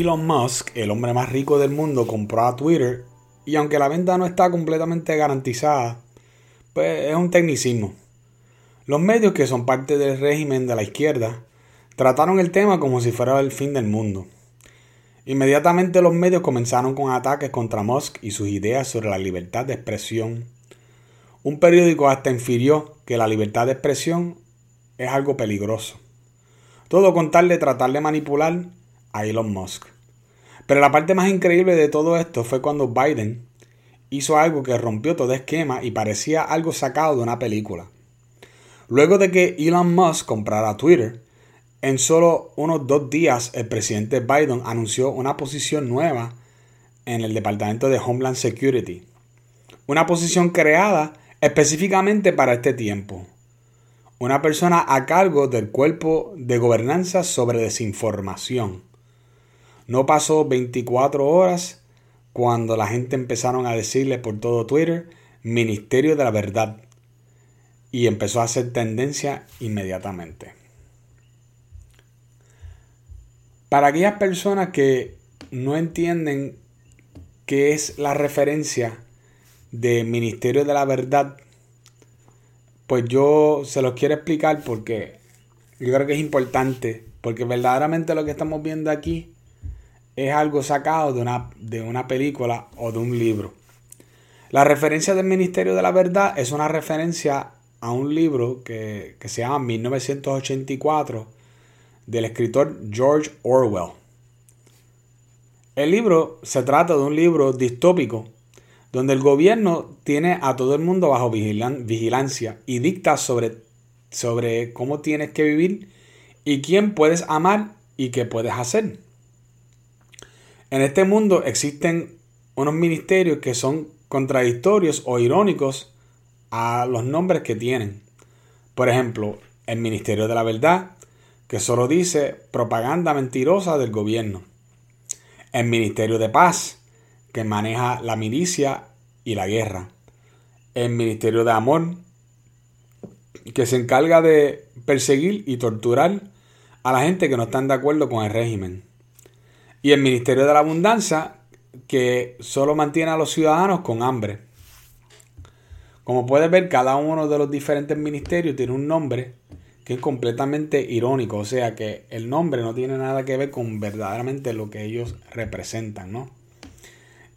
Elon Musk, el hombre más rico del mundo, compró a Twitter y aunque la venta no está completamente garantizada, pues es un tecnicismo. Los medios que son parte del régimen de la izquierda trataron el tema como si fuera el fin del mundo. Inmediatamente los medios comenzaron con ataques contra Musk y sus ideas sobre la libertad de expresión. Un periódico hasta infirió que la libertad de expresión es algo peligroso. Todo con tal de tratar de manipular a Elon Musk. Pero la parte más increíble de todo esto fue cuando Biden hizo algo que rompió todo esquema y parecía algo sacado de una película. Luego de que Elon Musk comprara Twitter, en solo unos dos días el presidente Biden anunció una posición nueva en el Departamento de Homeland Security. Una posición creada específicamente para este tiempo. Una persona a cargo del cuerpo de gobernanza sobre desinformación. No pasó 24 horas cuando la gente empezaron a decirle por todo Twitter Ministerio de la Verdad y empezó a hacer tendencia inmediatamente. Para aquellas personas que no entienden qué es la referencia de Ministerio de la Verdad, pues yo se los quiero explicar porque yo creo que es importante, porque verdaderamente lo que estamos viendo aquí es algo sacado de una, de una película o de un libro. La referencia del Ministerio de la Verdad es una referencia a un libro que, que se llama 1984 del escritor George Orwell. El libro se trata de un libro distópico donde el gobierno tiene a todo el mundo bajo vigilancia y dicta sobre, sobre cómo tienes que vivir y quién puedes amar y qué puedes hacer. En este mundo existen unos ministerios que son contradictorios o irónicos a los nombres que tienen. Por ejemplo, el Ministerio de la Verdad, que solo dice propaganda mentirosa del gobierno. El Ministerio de Paz, que maneja la milicia y la guerra. El Ministerio de Amor, que se encarga de perseguir y torturar a la gente que no están de acuerdo con el régimen. Y el Ministerio de la Abundancia, que solo mantiene a los ciudadanos con hambre. Como puedes ver, cada uno de los diferentes ministerios tiene un nombre que es completamente irónico, o sea que el nombre no tiene nada que ver con verdaderamente lo que ellos representan, ¿no?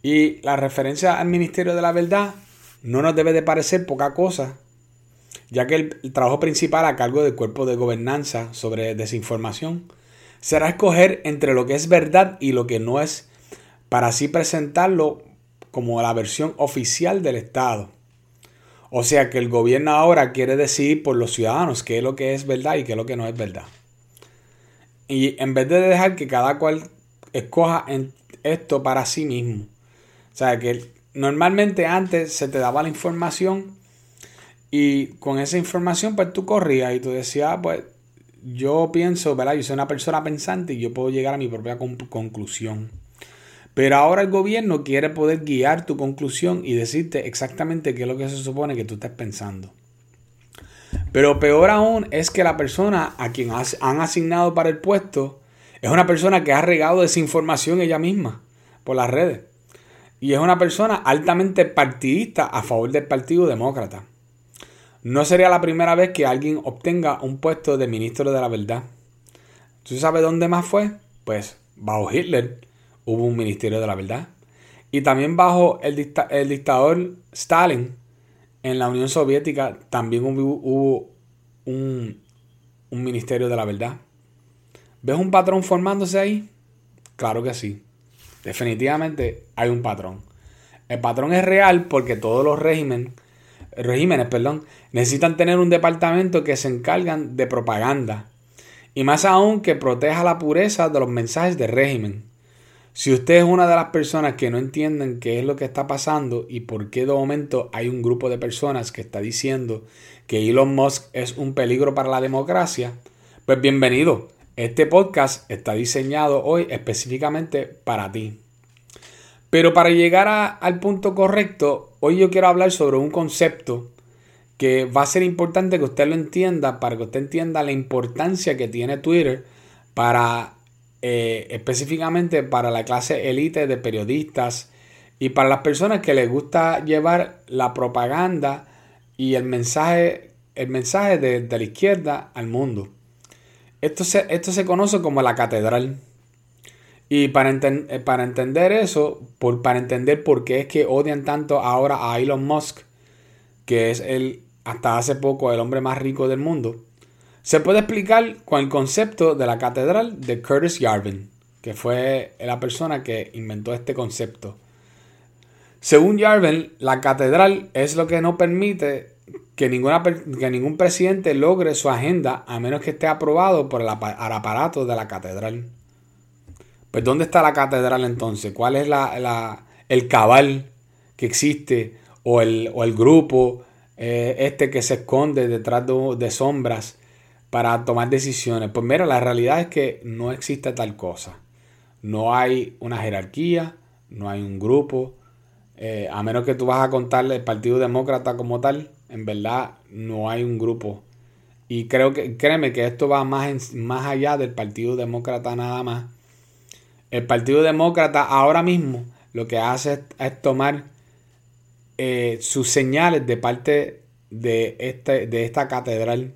Y la referencia al Ministerio de la Verdad no nos debe de parecer poca cosa, ya que el, trabajo principal a cargo del cuerpo de gobernanza sobre desinformación será escoger entre lo que es verdad y lo que no es, para así presentarlo como la versión oficial del Estado. O sea que el gobierno ahora quiere decidir por los ciudadanos qué es lo que es verdad y qué es lo que no es verdad. Y en vez de dejar que cada cual escoja esto para sí mismo. O sea que normalmente antes se te daba la información y con esa información pues tú corrías y tú decías, ah, pues yo pienso, ¿verdad? Yo soy una persona pensante y yo puedo llegar a mi propia conclusión. Pero ahora el gobierno quiere poder guiar tu conclusión y decirte exactamente qué es lo que se supone que tú estás pensando. Pero peor aún es que la persona a quien han asignado para el puesto es una persona que ha regado desinformación ella misma por las redes. Y es una persona altamente partidista a favor del Partido Demócrata. No sería la primera vez que alguien obtenga un puesto de ministro de la verdad. ¿Tú sabes dónde más fue? Pues bajo Hitler hubo un ministerio de la verdad. Y también bajo el, dictador Stalin en la Unión Soviética también hubo, un, un ministerio de la verdad. ¿Ves un patrón formándose ahí? Claro que sí. Definitivamente hay un patrón. El patrón es real porque todos los regímenes regímenes, perdón, necesitan tener un departamento que se encargan de propaganda y más aún que proteja la pureza de los mensajes del régimen. Si usted es una de las personas que no entienden qué es lo que está pasando y por qué de momento hay un grupo de personas que está diciendo que Elon Musk es un peligro para la democracia, pues bienvenido. Este podcast está diseñado hoy específicamente para ti. Pero para llegar al punto correcto, hoy yo quiero hablar sobre un concepto que va a ser importante que usted lo entienda, para que usted entienda la importancia que tiene Twitter para eh, específicamente para la clase élite de periodistas y para las personas que les gusta llevar la propaganda y el mensaje, el mensaje de, la izquierda al mundo. Esto se, esto se conoce como la catedral. Y para, eh, para entender eso, por, para entender por qué es que odian tanto ahora a Elon Musk, que es el, hasta hace poco el hombre más rico del mundo, se puede explicar con el concepto de la catedral de Curtis Yarvin, que fue la persona que inventó este concepto. Según Yarvin, la catedral es lo que no permite que, ninguna, que ningún presidente logre su agenda a menos que esté aprobado por el aparato de la catedral. Pues ¿dónde está la catedral entonces? ¿Cuál es la, el cabal que existe o el, o el grupo eh, este que se esconde detrás de, sombras para tomar decisiones? Pues mira, la realidad es que no existe tal cosa. No hay una jerarquía, no hay un grupo. Eh, a menos que tú vas a contarle el Partido Demócrata como tal, en verdad no hay un grupo. Y creo que, créeme que esto va más, más allá del Partido Demócrata nada más el Partido Demócrata ahora mismo lo que hace es, tomar eh, sus señales de parte de, este, de esta catedral.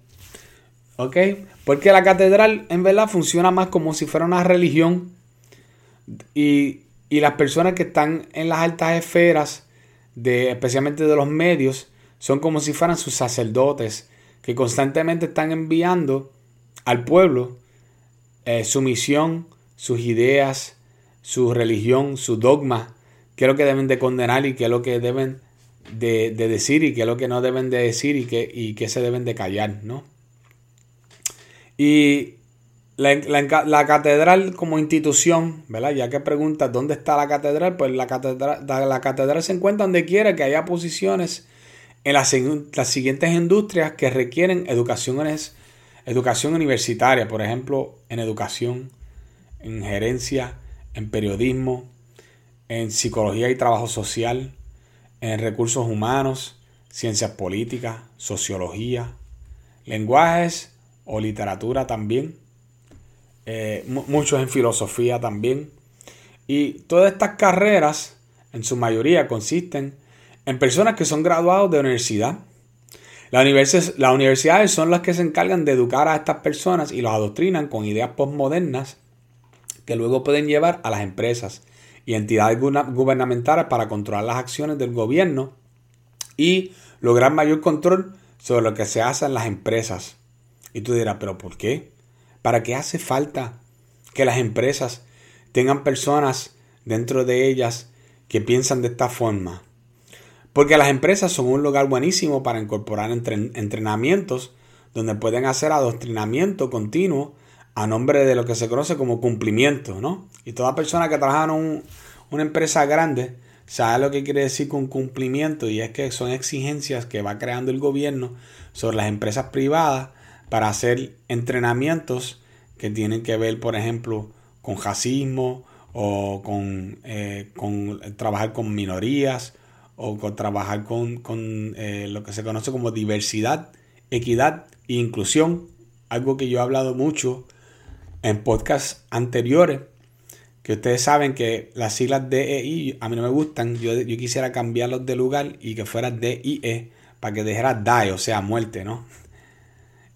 ¿Ok? Porque la catedral en verdad funciona más como si fuera una religión y, y las personas que están en las altas esferas, de, especialmente de los medios, son como si fueran sus sacerdotes que constantemente están enviando al pueblo eh, su misión, sus ideas, su religión, su dogma, qué es lo que deben de condenar y qué es lo que deben de, decir y qué es lo que no deben de decir y qué, se deben de callar, ¿no? Y la, catedral como institución, ¿verdad? Ya que preguntas dónde está la catedral, pues la catedral, la catedral se encuentra donde quiera que haya posiciones en las, siguientes industrias que requieren educación, educación universitaria, por ejemplo, en educación, en gerencia, en periodismo, en psicología y trabajo social, en recursos humanos, ciencias políticas, sociología, lenguajes o literatura también, eh, muchos en filosofía también. Y todas estas carreras, en su mayoría, consisten en personas que son graduados de universidad. Las universidades son las que se encargan de educar a estas personas y los adoctrinan con ideas postmodernas que luego pueden llevar a las empresas y entidades gubernamentales para controlar las acciones del gobierno y lograr mayor control sobre lo que se hace en las empresas. Y tú dirás, pero ¿por qué? ¿Para qué hace falta que las empresas tengan personas dentro de ellas que piensan de esta forma? Porque las empresas son un lugar buenísimo para incorporar entrenamientos donde pueden hacer adoctrinamiento continuo a nombre de lo que se conoce como cumplimiento, ¿no? Y toda persona que trabaja en una empresa grande sabe lo que quiere decir con cumplimiento y es que son exigencias que va creando el gobierno sobre las empresas privadas para hacer entrenamientos que tienen que ver, por ejemplo, con racismo o con, eh, trabajar con minorías o con trabajar con, con eh, lo que se conoce como diversidad, equidad e inclusión, algo que yo he hablado mucho en podcasts anteriores, que ustedes saben que las siglas DEI a mí no me gustan, yo, quisiera cambiarlos de lugar y que fuera DIE para que dejara DIE, o sea, muerte, ¿no?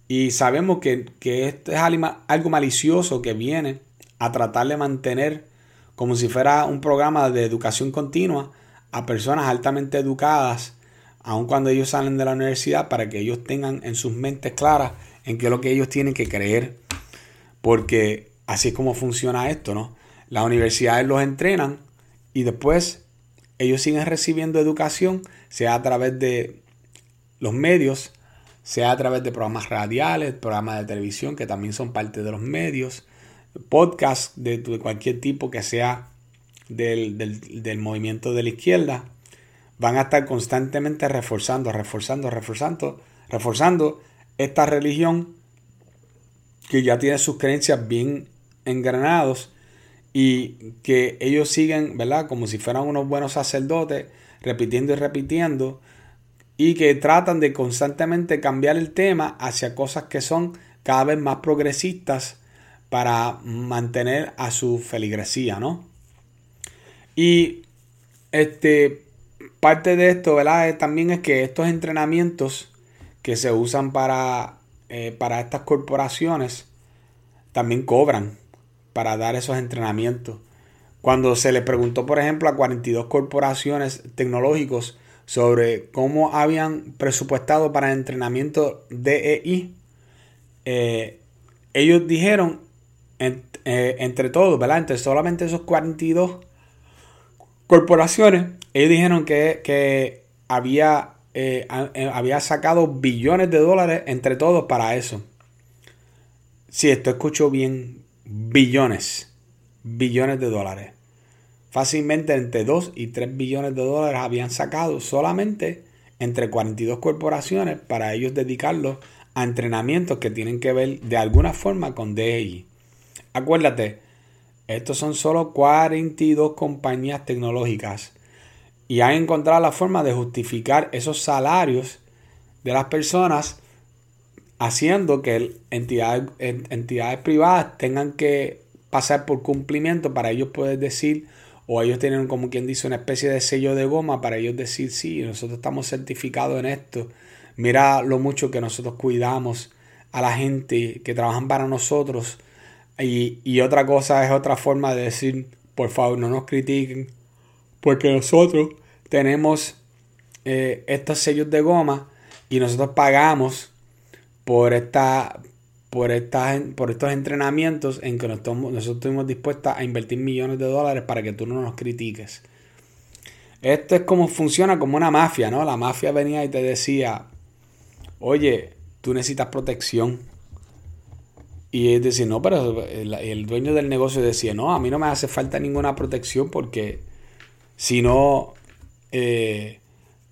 Y sabemos que, esto es algo malicioso que viene a tratar de mantener como si fuera un programa de educación continua a personas altamente educadas, aun cuando ellos salen de la universidad, para que ellos tengan en sus mentes claras en qué es lo que ellos tienen que creer porque así es como funciona esto, ¿no? Las universidades los entrenan y después ellos siguen recibiendo educación, sea a través de los medios, sea a través de programas radiales, programas de televisión que también son parte de los medios, podcasts de, cualquier tipo que sea del, del, movimiento de la izquierda, van a estar constantemente reforzando, reforzando, reforzando, reforzando esta religión que ya tiene sus creencias bien engranados y que ellos siguen, ¿verdad? Como si fueran unos buenos sacerdotes, repitiendo y repitiendo, y que tratan de constantemente cambiar el tema hacia cosas que son cada vez más progresistas para mantener a su feligresía, ¿no? Y este, parte de esto, ¿verdad? También es que estos entrenamientos que se usan para, eh, para estas corporaciones también cobran para dar esos entrenamientos. Cuando se le preguntó, por ejemplo, a 42 corporaciones tecnológicos sobre cómo habían presupuestado para entrenamiento DEI, eh, ellos dijeron, eh, entre todos, ¿verdad? Entre solamente esos 42 corporaciones, ellos dijeron que, había, eh, había sacado billones de dólares entre todos para eso. Si esto escucho bien, billones, billones de dólares fácilmente entre 2 y 3 billones de dólares habían sacado solamente entre 42 corporaciones para ellos dedicarlos a entrenamientos que tienen que ver de alguna forma con DEI. Acuérdate, estos son solo 42 compañías tecnológicas y han encontrado la forma de justificar esos salarios de las personas haciendo que entidades, entidades privadas tengan que pasar por cumplimiento para ellos poder decir o ellos tienen como quien dice una especie de sello de goma para ellos decir, sí, nosotros estamos certificados en esto, mira lo mucho que nosotros cuidamos a la gente que trabajan para nosotros. Y, otra cosa es otra forma de decir, por favor, no nos critiquen, porque nosotros tenemos eh, estos sellos de goma y nosotros pagamos por esta por, por estos entrenamientos en que nosotros, estuvimos dispuestos a invertir millones de dólares para que tú no nos critiques. Esto es como funciona como una mafia, ¿no? La mafia venía y te decía, oye, tú necesitas protección. Y es decir, no, pero el, dueño del negocio decía, no, a mí no me hace falta ninguna protección porque si no, eh,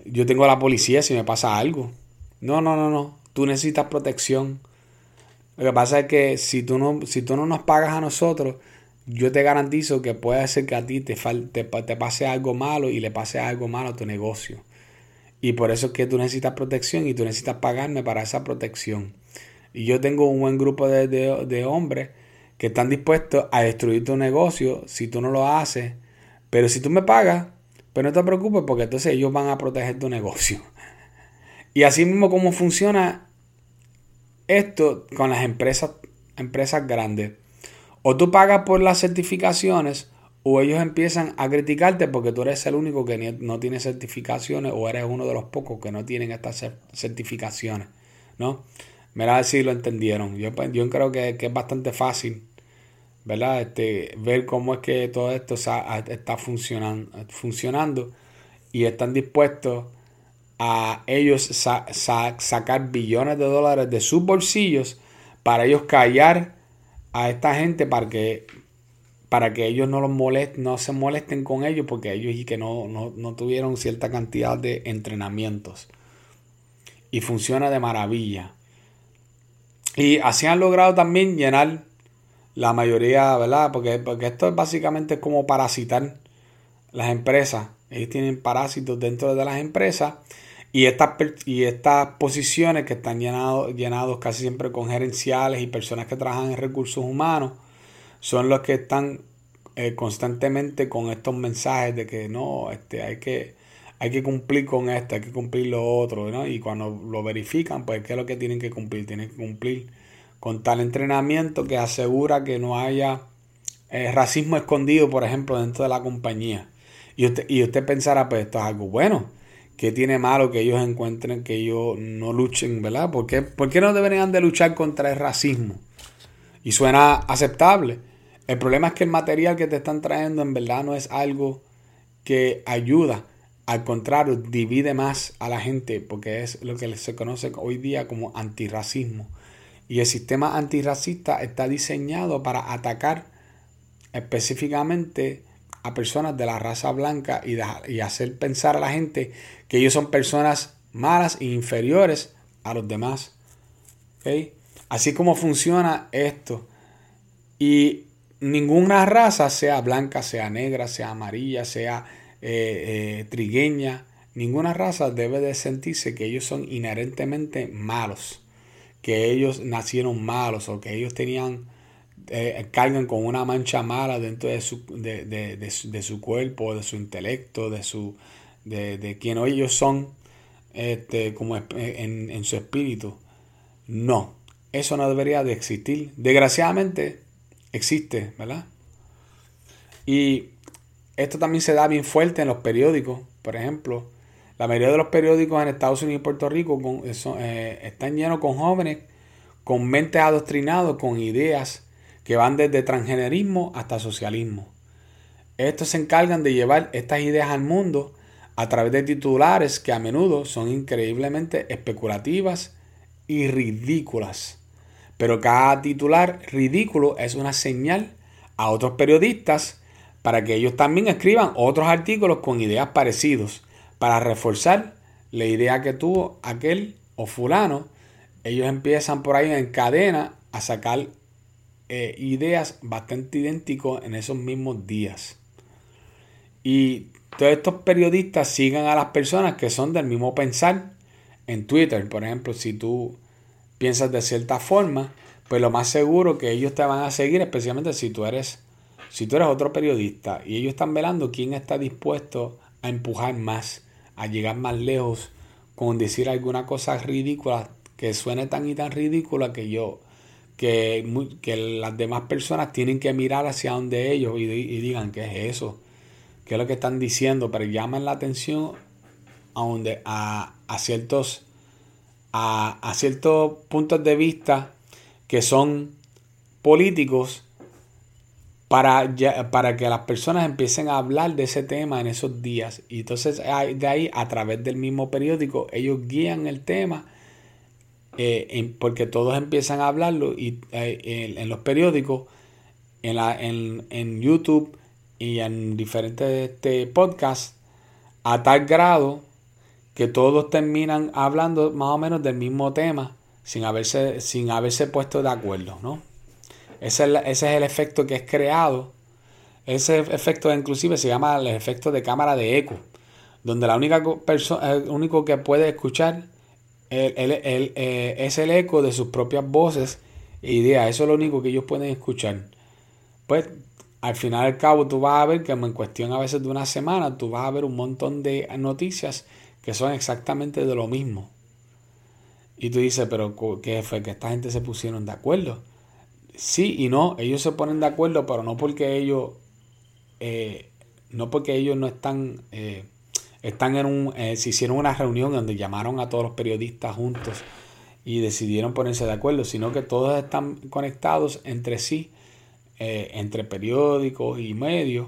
yo tengo a la policía si me pasa algo. No, no, no, no, tú necesitas protección. Lo que pasa es que si tú no, si tú no nos pagas a nosotros, yo te garantizo que puede ser que a ti te, te, pase algo malo y le pase algo malo a tu negocio. Y por eso es que tú necesitas protección y tú necesitas pagarme para esa protección. Y yo tengo un buen grupo de, de, hombres que están dispuestos a destruir tu negocio si tú no lo haces. Pero si tú me pagas, pues no te preocupes porque entonces ellos van a proteger tu negocio. Y así mismo como funciona esto con las empresas, empresas grandes. O tú pagas por las certificaciones o ellos empiezan a criticarte porque tú eres el único que no tiene certificaciones o eres uno de los pocos que no tienen estas certificaciones. ¿no? Mira si lo entendieron. Yo, pues, yo creo que, es bastante fácil ¿verdad? Este, ver cómo es que todo esto está funcionando, funcionando y están dispuestos a ellos sacar billones de dólares de sus bolsillos para ellos callar a esta gente para que para que ellos no los molesten, no se molesten con ellos porque ellos y que no, no, tuvieron cierta cantidad de entrenamientos. Y funciona de maravilla. Y así han logrado también llenar la mayoría, ¿verdad? Porque, porque esto es básicamente como parasitar las empresas. Ellos tienen parásitos dentro de las empresas y estas, y estas posiciones que están llenados, llenados casi siempre con gerenciales y personas que trabajan en recursos humanos son los que están eh, constantemente con estos mensajes de que no, este, hay que, hay que cumplir con esto, hay que cumplir lo otro. Y cuando lo verifican, pues ¿qué es lo que tienen que cumplir? Tienen que cumplir con tal entrenamiento que asegura que no haya eh, racismo escondido, por ejemplo, dentro de la compañía. Y usted, y usted pensará, pues esto es algo bueno. ¿Qué tiene malo que ellos encuentren que ellos no luchen, verdad? ¿Por qué, no deberían de luchar contra el racismo? Y suena aceptable. El problema es que el material que te están trayendo en verdad no es algo que ayuda. Al contrario, divide más a la gente porque es lo que se conoce hoy día como antirracismo. Y el sistema antirracista está diseñado para atacar específicamente a personas de la raza blanca y, hacer pensar a la gente que ellos son personas malas e inferiores a los demás. Así como funciona esto. Y ninguna raza, sea blanca, sea negra, sea amarilla, sea eh, eh, trigueña, ninguna raza debe de sentirse que ellos son inherentemente malos, que ellos nacieron malos o que ellos tenían eh, cargan con una mancha mala dentro de su, de, de, de, su cuerpo, de su intelecto, de su de, quien ellos son este, como en, en su espíritu. No, eso no debería de existir. Desgraciadamente existe, ¿verdad? Y esto también se da bien fuerte en los periódicos. Por ejemplo, la mayoría de los periódicos en Estados Unidos y Puerto Rico eh, están llenos con jóvenes con mentes adoctrinados, con ideas que van desde transgenerismo hasta socialismo. Estos se encargan de llevar estas ideas al mundo a través de titulares que a menudo son increíblemente especulativas y ridículas. Pero cada titular ridículo es una señal a otros periodistas para que ellos también escriban otros artículos con ideas parecidos para reforzar la idea que tuvo aquel o fulano. Ellos empiezan por ahí en cadena a sacar eh, ideas bastante idénticas en esos mismos días. Y todos estos periodistas sigan a las personas que son del mismo pensar en Twitter. Por ejemplo, si tú piensas de cierta forma, pues lo más seguro que ellos te van a seguir, especialmente si tú eres, si tú eres otro periodista y ellos están velando quién está dispuesto a empujar más, a llegar más lejos con decir alguna cosa ridícula que suene tan y tan ridícula que yo que, que las demás personas tienen que mirar hacia donde ellos y, digan qué es eso, qué es lo que están diciendo, pero llaman la atención a, donde, a, a ciertos a, a ciertos puntos de vista que son políticos para, para que las personas empiecen a hablar de ese tema en esos días. Y entonces de ahí, a través del mismo periódico, ellos guían el tema, eh, porque todos empiezan a hablarlo y eh, en, los periódicos, en, la, en, en, YouTube y en diferentes este, podcasts, a tal grado que todos terminan hablando más o menos del mismo tema sin haberse, sin haberse puesto de acuerdo, ¿no? Ese es, el, efecto que es creado. Ese efecto inclusive se llama el efecto de cámara de eco, donde la única persona, el único que puede escuchar eh, es el eco de sus propias voces e ideas. Eso es lo único que ellos pueden escuchar. Pues al final al cabo tú vas a ver que en cuestión a veces de una semana tú vas a ver un montón de noticias que son exactamente de lo mismo. Y tú dices, pero ¿qué fue? Que esta gente se pusieron de acuerdo. Sí y no, ellos se ponen de acuerdo, pero no porque ellos, eh, no porque ellos no están, eh, están en un, eh, se hicieron una reunión donde llamaron a todos los periodistas juntos y decidieron ponerse de acuerdo, sino que todos están conectados entre sí, entre periódicos y medios,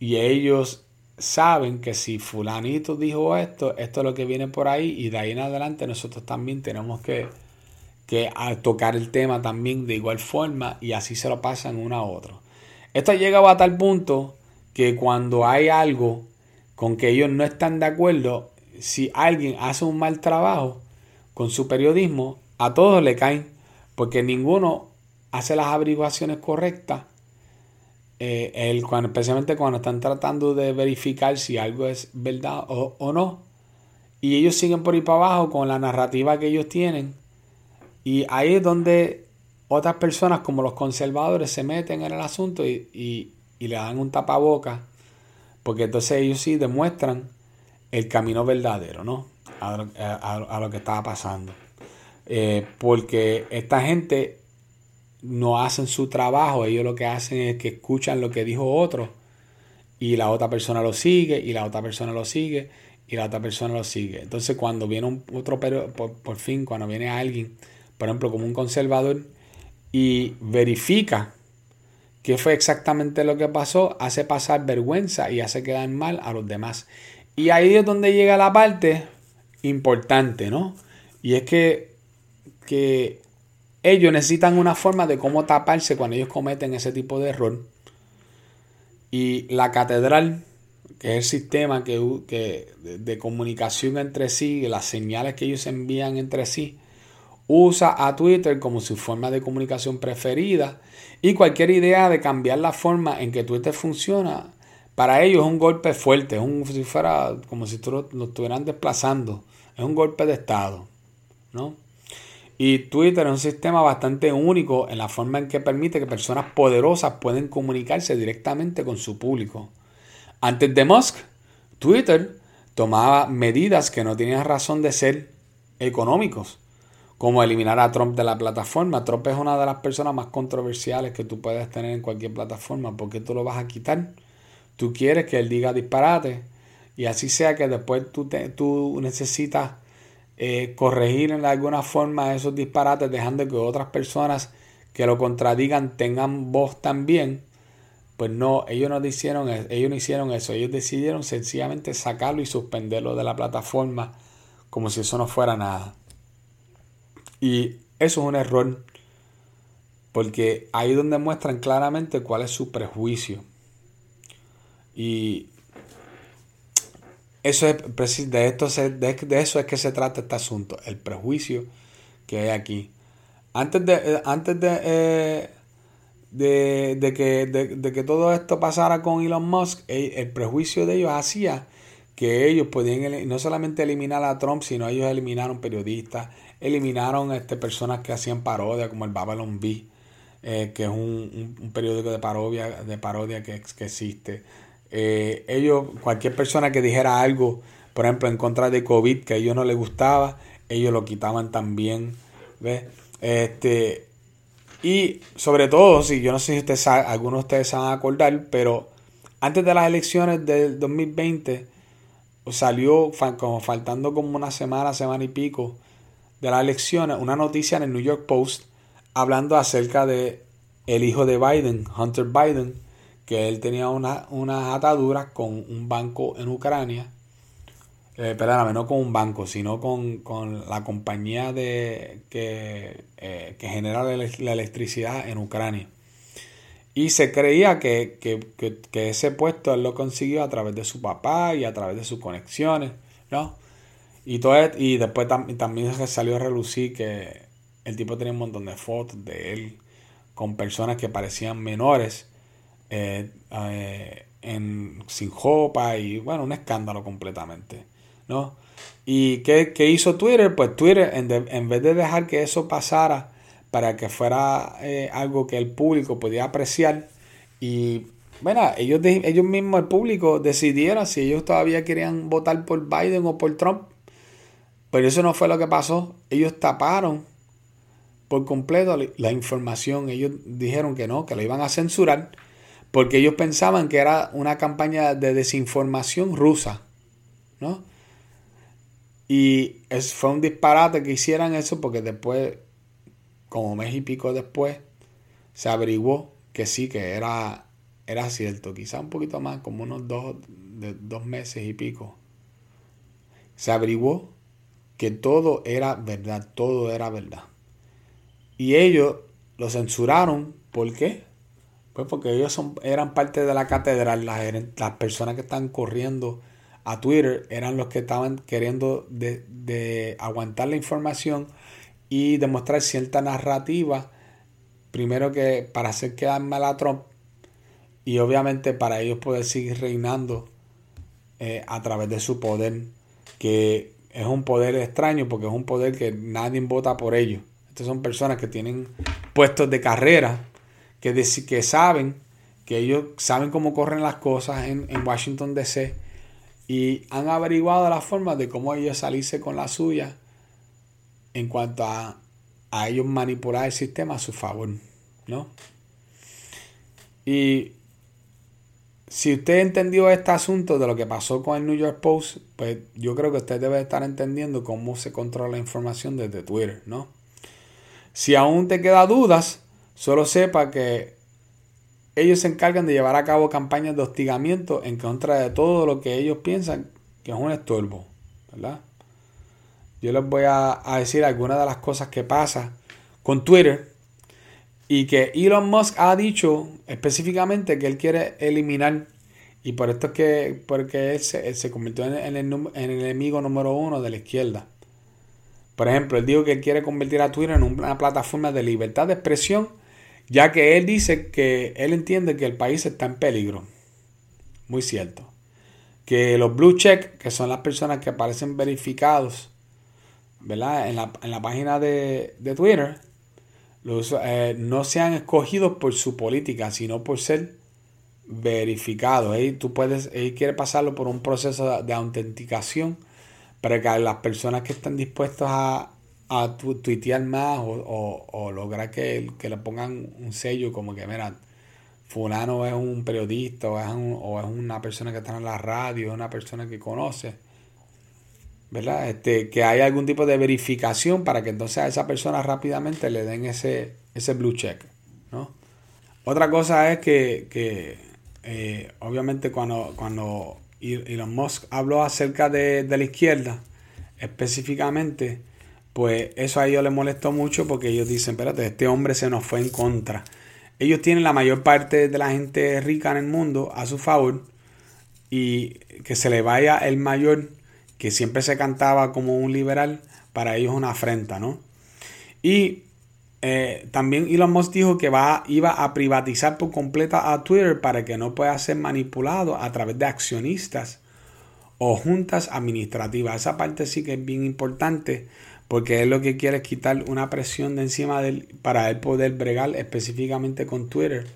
y ellos saben que si fulanito dijo esto, esto es lo que viene por ahí y de ahí en adelante nosotros también tenemos que, que tocar el tema también de igual forma y así se lo pasan uno a otro. Esto ha llegado a tal punto que cuando hay algo con que ellos no están de acuerdo, si alguien hace un mal trabajo con su periodismo, a todos le caen, porque ninguno hace las averiguaciones correctas eh, cuando, especialmente cuando están tratando de verificar si algo es verdad o, no. Y ellos siguen por ahí para abajo con la narrativa que ellos tienen. Y ahí es donde otras personas como los conservadores se meten en el asunto y, le dan un tapaboca. Porque entonces ellos sí demuestran el camino verdadero, ¿no? A, lo que estaba pasando. Eh, porque esta gente no hacen su trabajo, ellos lo que hacen es que escuchan lo que dijo otro y la otra persona lo sigue y la otra persona lo sigue y la otra persona lo sigue. Entonces cuando viene un, otro, por, fin, cuando viene alguien, por ejemplo, como un conservador y verifica qué fue exactamente lo que pasó, hace pasar vergüenza y hace quedar mal a los demás. Y ahí es donde llega la parte importante, ¿no? Y es que, que ellos necesitan una forma de cómo taparse cuando ellos cometen ese tipo de error. Y la catedral, que es el sistema que, de, comunicación entre sí, las señales que ellos envían entre sí, usa a Twitter como su forma de comunicación preferida y cualquier idea de cambiar la forma en que Twitter funciona, para ellos es un golpe fuerte, es un, si fuera como si lo, estuvieran desplazando, es un golpe de Estado, ¿no? Y Twitter es un sistema bastante único en la forma en que permite que personas poderosas pueden comunicarse directamente con su público. Antes de Musk, Twitter tomaba medidas que no tenían razón de ser económicos, como eliminar a Trump de la plataforma. Trump es una de las personas más controversiales que tú puedes tener en cualquier plataforma, porque tú lo vas a quitar. Tú quieres que él diga disparate y así sea que después tú, tú necesitas eh, corregir en alguna forma esos disparates, dejando que otras personas que lo contradigan tengan voz también. Pues no, ellos no hicieron, e, ellos no hicieron eso. Ellos decidieron sencillamente sacarlo y suspenderlo de la plataforma como si eso no fuera nada. Y eso es un error. Porque ahí es donde muestran claramente cuál es su prejuicio. Y eso es, de, esto de, eso es que se trata este asunto, el prejuicio que hay aquí. Antes de, eh, antes de, eh, de, que, de, que todo esto pasara con Elon Musk, el, prejuicio de ellos hacía que ellos podían no solamente eliminar a Trump, sino ellos eliminaron periodistas, eliminaron este, personas que hacían parodia, como el Babylon B, eh, que es un, periódico de parodia, de parodia que, que existe. Eh, ellos, cualquier persona que dijera algo, por ejemplo, en contra de COVID, que a ellos no les gustaba, ellos lo quitaban también. Este, y sobre todo, si yo no sé si ustedes algunos de ustedes se van a acordar, pero antes de las elecciones del 2020, salió como faltando como una semana, semana y pico de las elecciones, una noticia en el New York Post hablando acerca de el hijo de Biden, Hunter Biden, que él tenía una, unas ataduras con un banco en Ucrania. Eh, perdóname, no con un banco, sino con, la compañía de, que, eh, que genera la, electricidad en Ucrania. Y se creía que, ese puesto él lo consiguió a través de su papá y a través de sus conexiones, ¿no? Y, todo, y después también salió a relucir que el tipo tenía un montón de fotos de él con personas que parecían menores eh, eh, en, sin jopa y bueno, un escándalo completamente, ¿no? ¿Y qué, hizo Twitter? Pues Twitter, en, vez de dejar que eso pasara para que fuera eh, algo que el público podía apreciar y bueno, ellos, ellos mismos, el público, decidieron si ellos todavía querían votar por Biden o por Trump. Pero eso no fue lo que pasó. Ellos taparon por completo la información. Ellos dijeron que no, que lo iban a censurar porque ellos pensaban que era una campaña de desinformación rusa, ¿no? Y es, fue un disparate que hicieran eso porque después, como mes y pico después, se averiguó que sí, que era, era cierto, quizá un poquito más, como unos dos, de, dos meses y pico. Se averiguó que todo era verdad, todo era verdad. Y ellos lo censuraron, ¿por qué? Pues porque ellos son, eran parte de la catedral, las, las personas que están corriendo a Twitter eran los que estaban queriendo de, aguantar la información y demostrar cierta narrativa, primero que para hacer quedar mal a Trump y obviamente para ellos poder seguir reinando eh, a través de su poder, que es un poder extraño porque es un poder que nadie vota por ellos. Estas son personas que tienen puestos de carrera que, que saben, que ellos saben cómo corren las cosas en, Washington DC y han averiguado la forma de cómo ellos salirse con la suya en cuanto a, a ellos manipular el sistema a su favor, ¿no? Y si usted entendió este asunto de lo que pasó con el New York Post, pues yo creo que usted debe estar entendiendo cómo se controla la información desde Twitter, ¿no? Si aún te queda dudas, Solo sepa que ellos se encargan de llevar a cabo campañas de hostigamiento en contra de todo lo que ellos piensan que es un estorbo, ¿verdad? Yo les voy a, decir algunas de las cosas que pasa con Twitter y que Elon Musk ha dicho específicamente que él quiere eliminar y por esto es que porque él se, convirtió en, el, en, el, enemigo número uno de la izquierda. Por ejemplo, él dijo que él quiere convertir a Twitter en una plataforma de libertad de expresión ya que él dice que él entiende que el país está en peligro. Muy cierto. Que los blue check, que son las personas que aparecen verificados ¿verdad? En la, en la página de, Twitter, los, eh, no sean escogidos por su política, sino por ser verificados. tú puedes, él quiere pasarlo por un proceso de autenticación para que las personas que están dispuestas a, a tuitear más o, lograr que, que, le pongan un sello como que, mira, fulano es un periodista o es, o es una persona que está en la radio, una persona que conoce, ¿verdad? Este, que haya algún tipo de verificación para que entonces a esa persona rápidamente le den ese, ese blue check, ¿no? Otra cosa es que, que eh, obviamente cuando, cuando Elon Musk habló acerca de, de la izquierda, específicamente, pues eso a ellos les molestó mucho porque ellos dicen, espérate, este hombre se nos fue en contra. Ellos tienen la mayor parte de la gente rica en el mundo a su favor y que se le vaya el mayor, que siempre se cantaba como un liberal, para ellos una afrenta, ¿no? Y eh, también Elon Musk dijo que va, iba a privatizar por completa a Twitter para que no pueda ser manipulado a través de accionistas o juntas administrativas. Esa parte sí que es bien importante porque él lo que quiere es quitar una presión de encima de él para él poder bregar específicamente con Twitter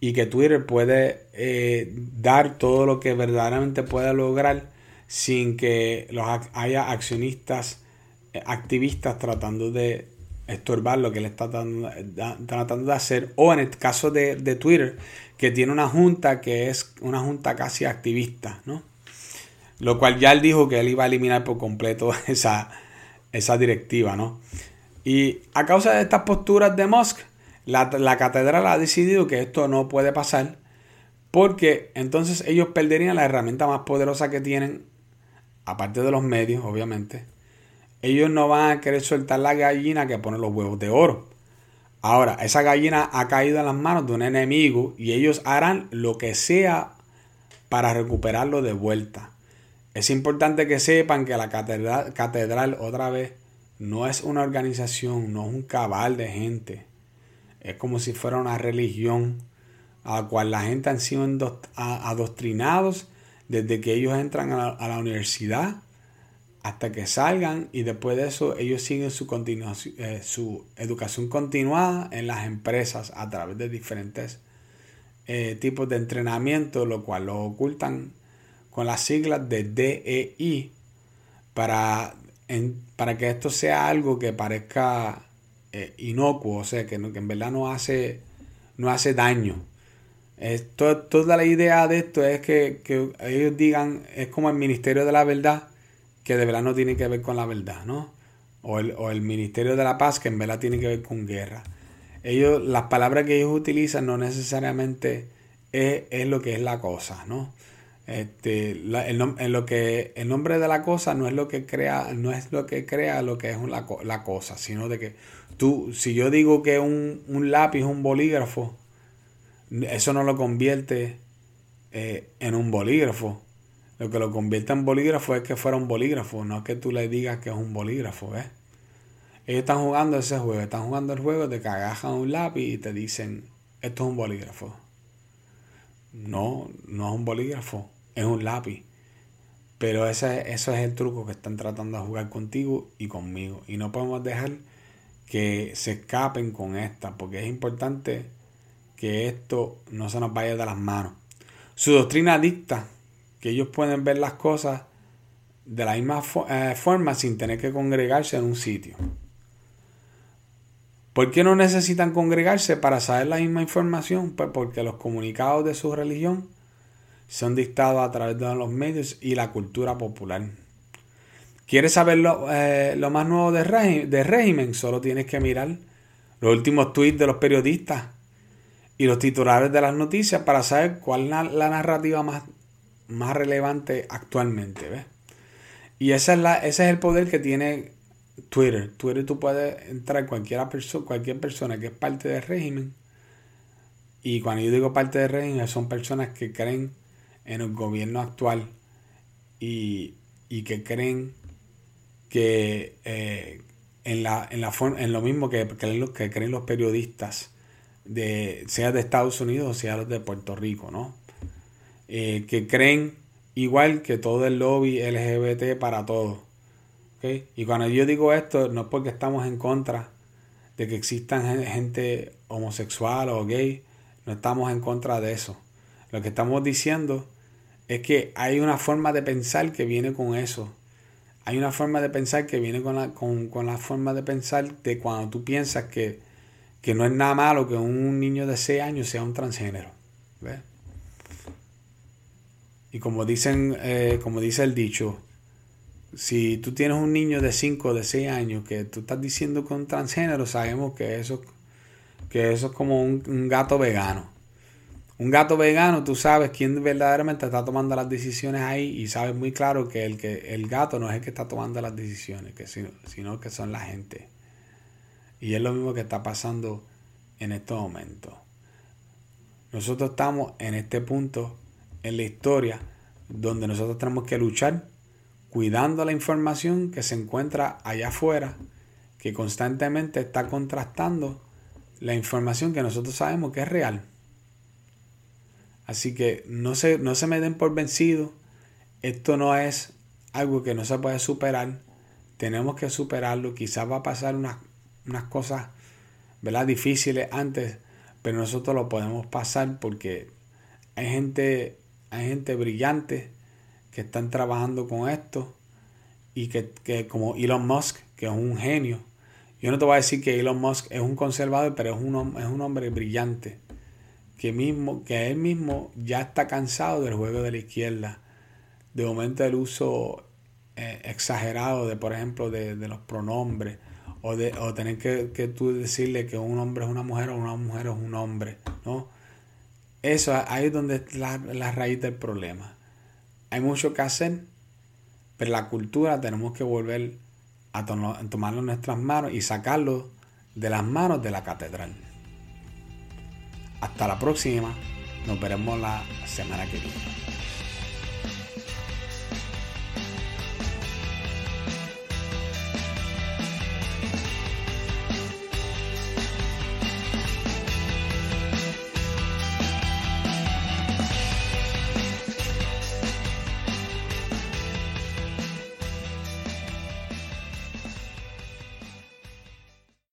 y que Twitter puede eh, dar todo lo que verdaderamente puede lograr sin que los, haya accionistas eh, activistas tratando de estorbar lo que él está tratando, de hacer o en el caso de, de, Twitter que tiene una junta que es una junta casi activista ¿no? lo cual ya él dijo que él iba a eliminar por completo esa, esa directiva, ¿no? Y a causa de estas posturas de Musk, la, catedral ha decidido que esto no puede pasar porque entonces ellos perderían la herramienta más poderosa que tienen, aparte de los medios, obviamente. Ellos no van a querer soltar la gallina que pone los huevos de oro. Ahora, esa gallina ha caído en las manos de un enemigo y ellos harán lo que sea para recuperarlo de vuelta. Es importante que sepan que la catedral, otra vez no es una organización, no es un cabal de gente. Es como si fuera una religión a la cual la gente han sido adoctrinados desde que ellos entran a la, universidad hasta que salgan y después de eso ellos siguen su, eh, su educación continuada en las empresas a través de diferentes eh, tipos de entrenamiento, lo cual lo ocultan con las siglas de DEI para, para que esto sea algo que parezca eh, inocuo, o sea, que, que, en verdad no hace, no hace daño. Esto, toda la idea de esto es que, ellos digan, es como el Ministerio de la Verdad, que de verdad no tiene que ver con la verdad, ¿no? O el, o el Ministerio de la Paz, que en verdad tiene que ver con guerra. Ellos, las palabras que ellos utilizan no necesariamente es, es lo que es la cosa, ¿no? Este, el, en lo que el nombre de la cosa no es lo que crea, no es lo que crea lo que es la, la cosa, sino de que tú, si yo digo que un, un lápiz un bolígrafo, eso no lo convierte eh, en un bolígrafo. Lo que lo convierte en bolígrafo es que fuera un bolígrafo, no que tú le digas que es un bolígrafo, ¿ves? Ellos están jugando ese juego, están jugando el juego de que agajan un lápiz y te dicen, esto es un bolígrafo. No, no es un bolígrafo es un lápiz. Pero ese, eso es el truco que están tratando de jugar contigo y conmigo. Y no podemos dejar que se escapen con esta, porque es importante que esto no se nos vaya de las manos. Su doctrina dicta que ellos pueden ver las cosas de la misma eh, forma sin tener que congregarse en un sitio. ¿Por qué no necesitan congregarse para saber la misma información? Pues porque los comunicados de su religión son dictados a través de los medios y la cultura popular. ¿Quieres saber lo, eh, más nuevo de, régimen? Solo tienes que mirar los últimos tweets de los periodistas y los titulares de las noticias para saber cuál es la, narrativa más, más relevante actualmente. ¿ves? Y esa es la, ese es el poder que tiene Twitter. Twitter tú puedes entrar cualquier, persona cualquier persona que es parte del régimen. Y cuando yo digo parte del régimen son personas que creen en el gobierno actual y, que creen que eh, en, la, en, la en lo mismo que, que, creen los periodistas, de, sea de Estados Unidos o sea de Puerto Rico, ¿no? Eh, que creen igual que todo el lobby LGBT para todo. Y cuando yo digo esto, no es porque estamos en contra de que existan gente homosexual o gay, no estamos en contra de eso. Lo que estamos diciendo es que hay una forma de pensar que viene con eso. Hay una forma de pensar que viene con la, con, la forma de pensar de cuando tú piensas que, que, no es nada malo que un niño de 6 años sea un transgénero. Y como dicen, eh, como dice el dicho, si tú tienes un niño de 5 o de 6 años que tú estás diciendo que es un transgénero, sabemos que eso, que eso es como un, gato vegano. Un gato vegano, tú sabes quién verdaderamente está tomando las decisiones ahí y sabes muy claro que el, que el gato no es el que está tomando las decisiones, que sino, sino que son la gente. Y es lo mismo que está pasando en estos momentos. Nosotros estamos en este punto en la historia donde nosotros tenemos que luchar cuidando la información que se encuentra allá afuera, que constantemente está contrastando la información que nosotros sabemos que es real. Así que no se, no se me den por vencido. Esto no es algo que no se puede superar. Tenemos que superarlo. Quizás va a pasar unas, unas cosas ¿verdad? difíciles antes, pero nosotros lo podemos pasar porque hay gente, hay gente brillante que están trabajando con esto y que, como Elon Musk, que es un genio, yo no te voy a decir que Elon Musk es un conservador, pero es un, es un hombre brillante, que, mismo, que él mismo ya está cansado del juego de la izquierda, de momento del uso eh, exagerado de, por ejemplo, de, los pronombres, o, de, o tener que, que, tú decirle que un hombre es una mujer o una mujer es un hombre, ¿no? Eso ahí es donde es la, la raíz del problema. Hay mucho que hacer, pero la cultura tenemos que volver a tomarlo en nuestras manos y sacarlo de las manos de la catedral. Hasta la próxima. Nos veremos la semana que viene.